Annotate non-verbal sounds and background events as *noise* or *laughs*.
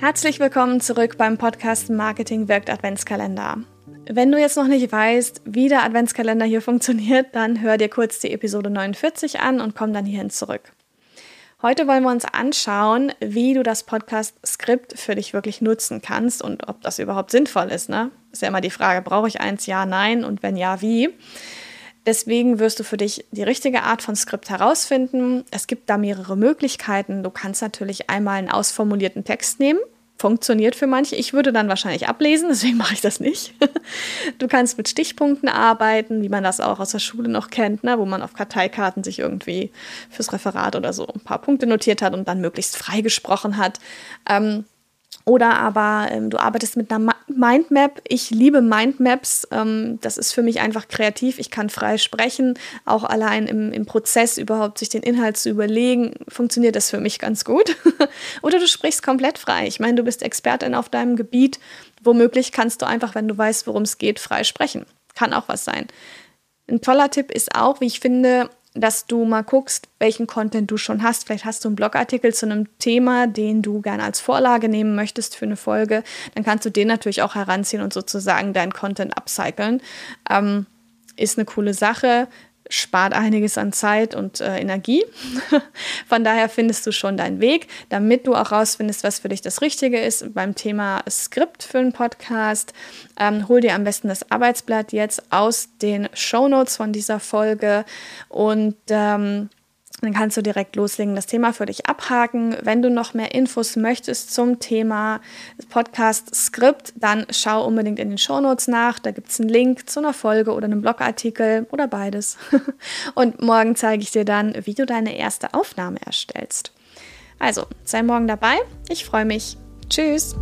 Herzlich willkommen zurück beim Podcast Marketing wirkt Adventskalender. Wenn du jetzt noch nicht weißt, wie der Adventskalender hier funktioniert, dann hör dir kurz die Episode 49 an und komm dann hierhin zurück. Heute wollen wir uns anschauen, wie du das Podcast-Skript für dich wirklich nutzen kannst und ob das überhaupt sinnvoll ist. Ne? Ist ja immer die Frage, brauche ich eins? Ja, nein und wenn ja, wie? Deswegen wirst du für dich die richtige Art von Skript herausfinden. Es gibt da mehrere Möglichkeiten. Du kannst natürlich einmal einen ausformulierten Text nehmen. Funktioniert für manche. Ich würde dann wahrscheinlich ablesen, *laughs* deswegen mache ich das nicht. Du kannst mit Stichpunkten arbeiten, wie man das auch aus der Schule noch kennt, ne? wo man auf Karteikarten sich irgendwie fürs Referat oder so ein paar Punkte notiert hat und dann möglichst frei gesprochen hat. Ähm, oder aber ähm, du arbeitest mit einer Mindmap. Ich liebe Mindmaps. Ähm, das ist für mich einfach kreativ. Ich kann frei sprechen. Auch allein im, im Prozess überhaupt sich den Inhalt zu überlegen, funktioniert das für mich ganz gut. *laughs* Oder du sprichst komplett frei. Ich meine, du bist Expertin auf deinem Gebiet. Womöglich kannst du einfach, wenn du weißt, worum es geht, frei sprechen. Kann auch was sein. Ein toller Tipp ist auch, wie ich finde, dass du mal guckst, welchen Content du schon hast. Vielleicht hast du einen Blogartikel zu einem Thema, den du gerne als Vorlage nehmen möchtest für eine Folge. Dann kannst du den natürlich auch heranziehen und sozusagen deinen Content upcyclen. Ähm, ist eine coole Sache spart einiges an Zeit und äh, Energie. *laughs* Von daher findest du schon deinen Weg, damit du auch rausfindest, was für dich das Richtige ist beim Thema Skript für einen Podcast. Ähm, hol dir am besten das Arbeitsblatt jetzt aus den Show Notes von dieser Folge und ähm, dann kannst du direkt loslegen, das Thema für dich abhaken. Wenn du noch mehr Infos möchtest zum Thema Podcast-Skript, dann schau unbedingt in den Shownotes nach. Da gibt es einen Link zu einer Folge oder einem Blogartikel oder beides. *laughs* Und morgen zeige ich dir dann, wie du deine erste Aufnahme erstellst. Also, sei morgen dabei. Ich freue mich. Tschüss.